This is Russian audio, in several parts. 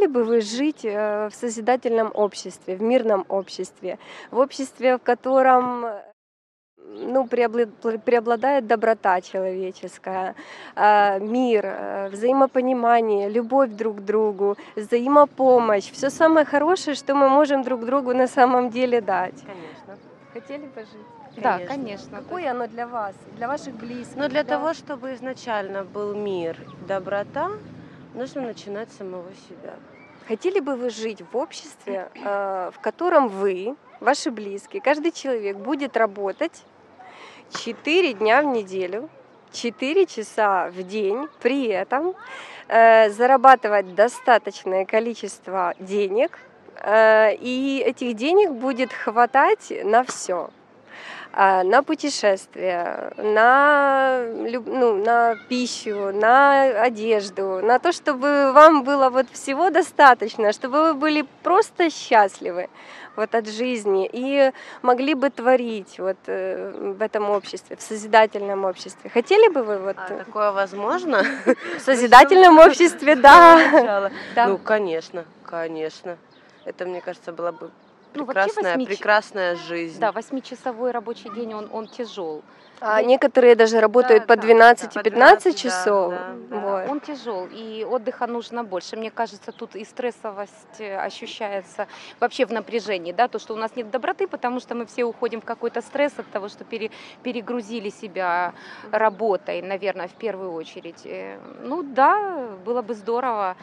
хотели бы вы жить э, в созидательном обществе, в мирном обществе, в обществе, в котором ну, преобладает доброта человеческая, а, мир, э, взаимопонимание, любовь друг к другу, взаимопомощь, все самое хорошее, что мы можем друг другу на самом деле дать. Конечно. Хотели бы жить? Да, конечно. Какое оно для вас, для ваших близких? Но для того, чтобы изначально был мир, доброта, нужно начинать с самого себя. Хотели бы вы жить в обществе, э, в котором вы, ваши близкие, каждый человек будет работать 4 дня в неделю, 4 часа в день, при этом э, зарабатывать достаточное количество денег, э, и этих денег будет хватать на все на путешествия, на, ну, на пищу, на одежду, на то, чтобы вам было вот всего достаточно, чтобы вы были просто счастливы вот от жизни и могли бы творить вот э, в этом обществе, в созидательном обществе. Хотели бы вы вот... А такое возможно? В созидательном обществе, да. Ну, конечно, конечно. Это, мне кажется, было бы прекрасная, ну, прекрасная жизнь. Да, восьмичасовой рабочий день, он, он тяжел. А некоторые даже работают да, по 12 да, 15 по часов. Да, да, вот. Он тяжел, и отдыха нужно больше. Мне кажется, тут и стрессовость э, ощущается вообще в напряжении, да, то, что у нас нет доброты, потому что мы все уходим в какой-то стресс от того, что пере, перегрузили себя работой, наверное, в первую очередь. Э, ну да, было бы здорово.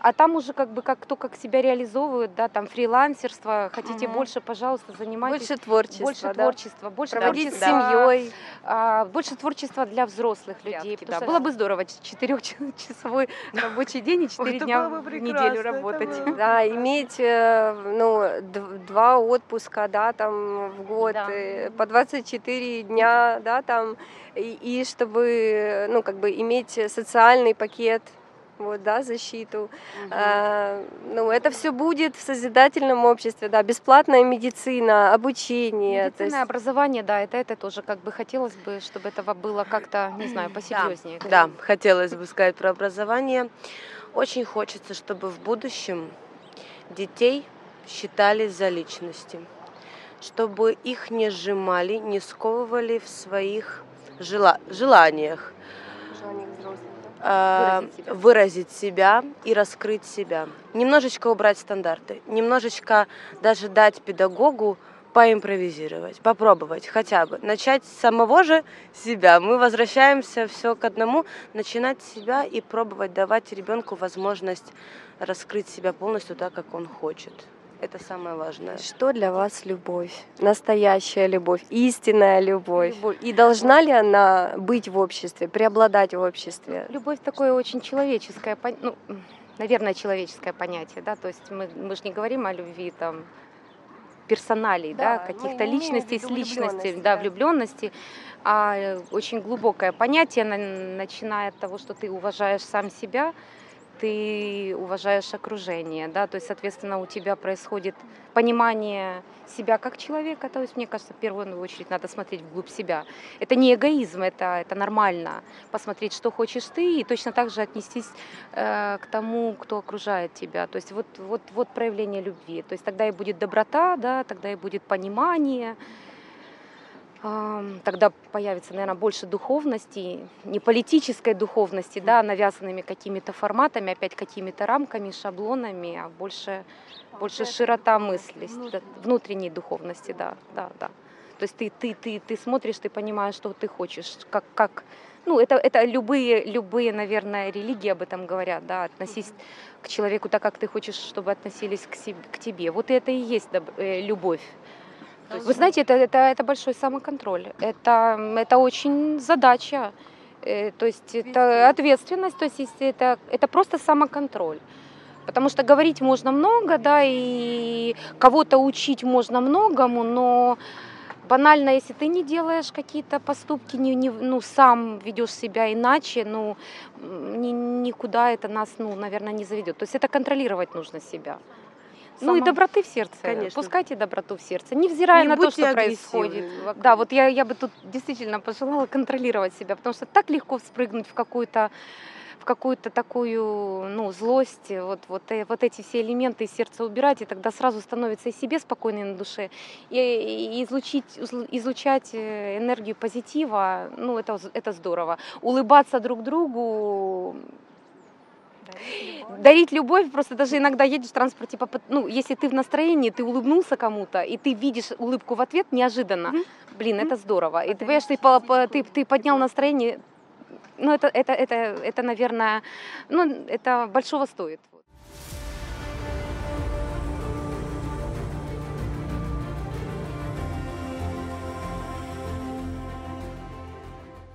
А там уже как бы как кто как себя реализовывает, да, там фрилансерство, хотите угу. больше, пожалуйста, занимайтесь. Больше творчества, больше да? творчества, больше проводить с семьей. А, больше творчества для взрослых людей. Да, было бы здорово четырехчасовой рабочий день и четыре дня в неделю работать. Да, иметь э, ну, два отпуска, да, там в год, да. Э, по 24 дня, да, там, и, и чтобы, ну, как бы иметь социальный пакет вот, да, защиту. Угу. А, ну, это все будет в созидательном обществе, да, бесплатная медицина, обучение. Медицина, есть... образование, да, это, это тоже как бы хотелось бы, чтобы этого было как-то, не знаю, посерьезнее. Да, да, хотелось бы сказать про образование. Очень хочется, чтобы в будущем детей считали за личности, чтобы их не сжимали, не сковывали в своих жела- желаниях. Желаниях взрослых выразить себя. выразить себя и раскрыть себя. Немножечко убрать стандарты, немножечко даже дать педагогу поимпровизировать, попробовать хотя бы, начать с самого же себя. Мы возвращаемся все к одному, начинать с себя и пробовать давать ребенку возможность раскрыть себя полностью так, как он хочет. Это самое важное. Что для вас любовь? Настоящая любовь, истинная любовь. любовь. И должна ли она быть в обществе, преобладать в обществе? Любовь такое очень человеческое, ну, наверное, человеческое понятие, да, то есть мы, мы же не говорим о любви там персоналей, да, да каких-то личностей с личностью, да, да, влюбленности, а очень глубокое понятие, начиная от того, что ты уважаешь сам себя, ты уважаешь окружение, да, то есть, соответственно, у тебя происходит понимание себя как человека, то есть, мне кажется, в первую очередь надо смотреть вглубь себя. Это не эгоизм, это, это нормально, посмотреть, что хочешь ты, и точно так же отнестись э, к тому, кто окружает тебя, то есть, вот, вот, вот проявление любви, то есть, тогда и будет доброта, да, тогда и будет понимание, тогда появится, наверное, больше духовности, не политической духовности, да, навязанными какими-то форматами, опять какими-то рамками, шаблонами, а больше, больше широта мысли, внутренней духовности, да, да, да. То есть ты, ты, ты, ты смотришь, ты понимаешь, что ты хочешь, как, как ну, это, это любые, любые, наверное, религии об этом говорят, да, относись к человеку так, как ты хочешь, чтобы относились к, себе, к тебе. Вот это и есть э, любовь. Вы знаете, это, это, это большой самоконтроль. Это, это очень задача. Э, то есть это ответственность, то есть это, это просто самоконтроль. Потому что говорить можно много, да, и кого-то учить можно многому, но банально, если ты не делаешь какие-то поступки, не, не, ну, сам ведешь себя иначе, ну, ни, никуда это нас, ну, наверное, не заведет. То есть это контролировать нужно себя. Ну и доброты в сердце. Конечно. Пускайте доброту в сердце, невзирая не на то, что происходит. Вокруг. Да, вот я, я бы тут действительно пожелала контролировать себя, потому что так легко вспрыгнуть в какую-то какую-то такую, ну, злость, вот, вот, э, вот эти все элементы из сердца убирать, и тогда сразу становится и себе спокойно на душе, и, и излучить, излучать э, энергию позитива, ну, это, это здорово. Улыбаться друг другу, дарить любовь, просто даже иногда едешь в транспорте, ну, если ты в настроении, ты улыбнулся кому-то, и ты видишь улыбку в ответ неожиданно, блин, это здорово. И ты понимаешь, ты, ты, ты поднял настроение, ну, это, это, это, это, наверное, ну, это большого стоит.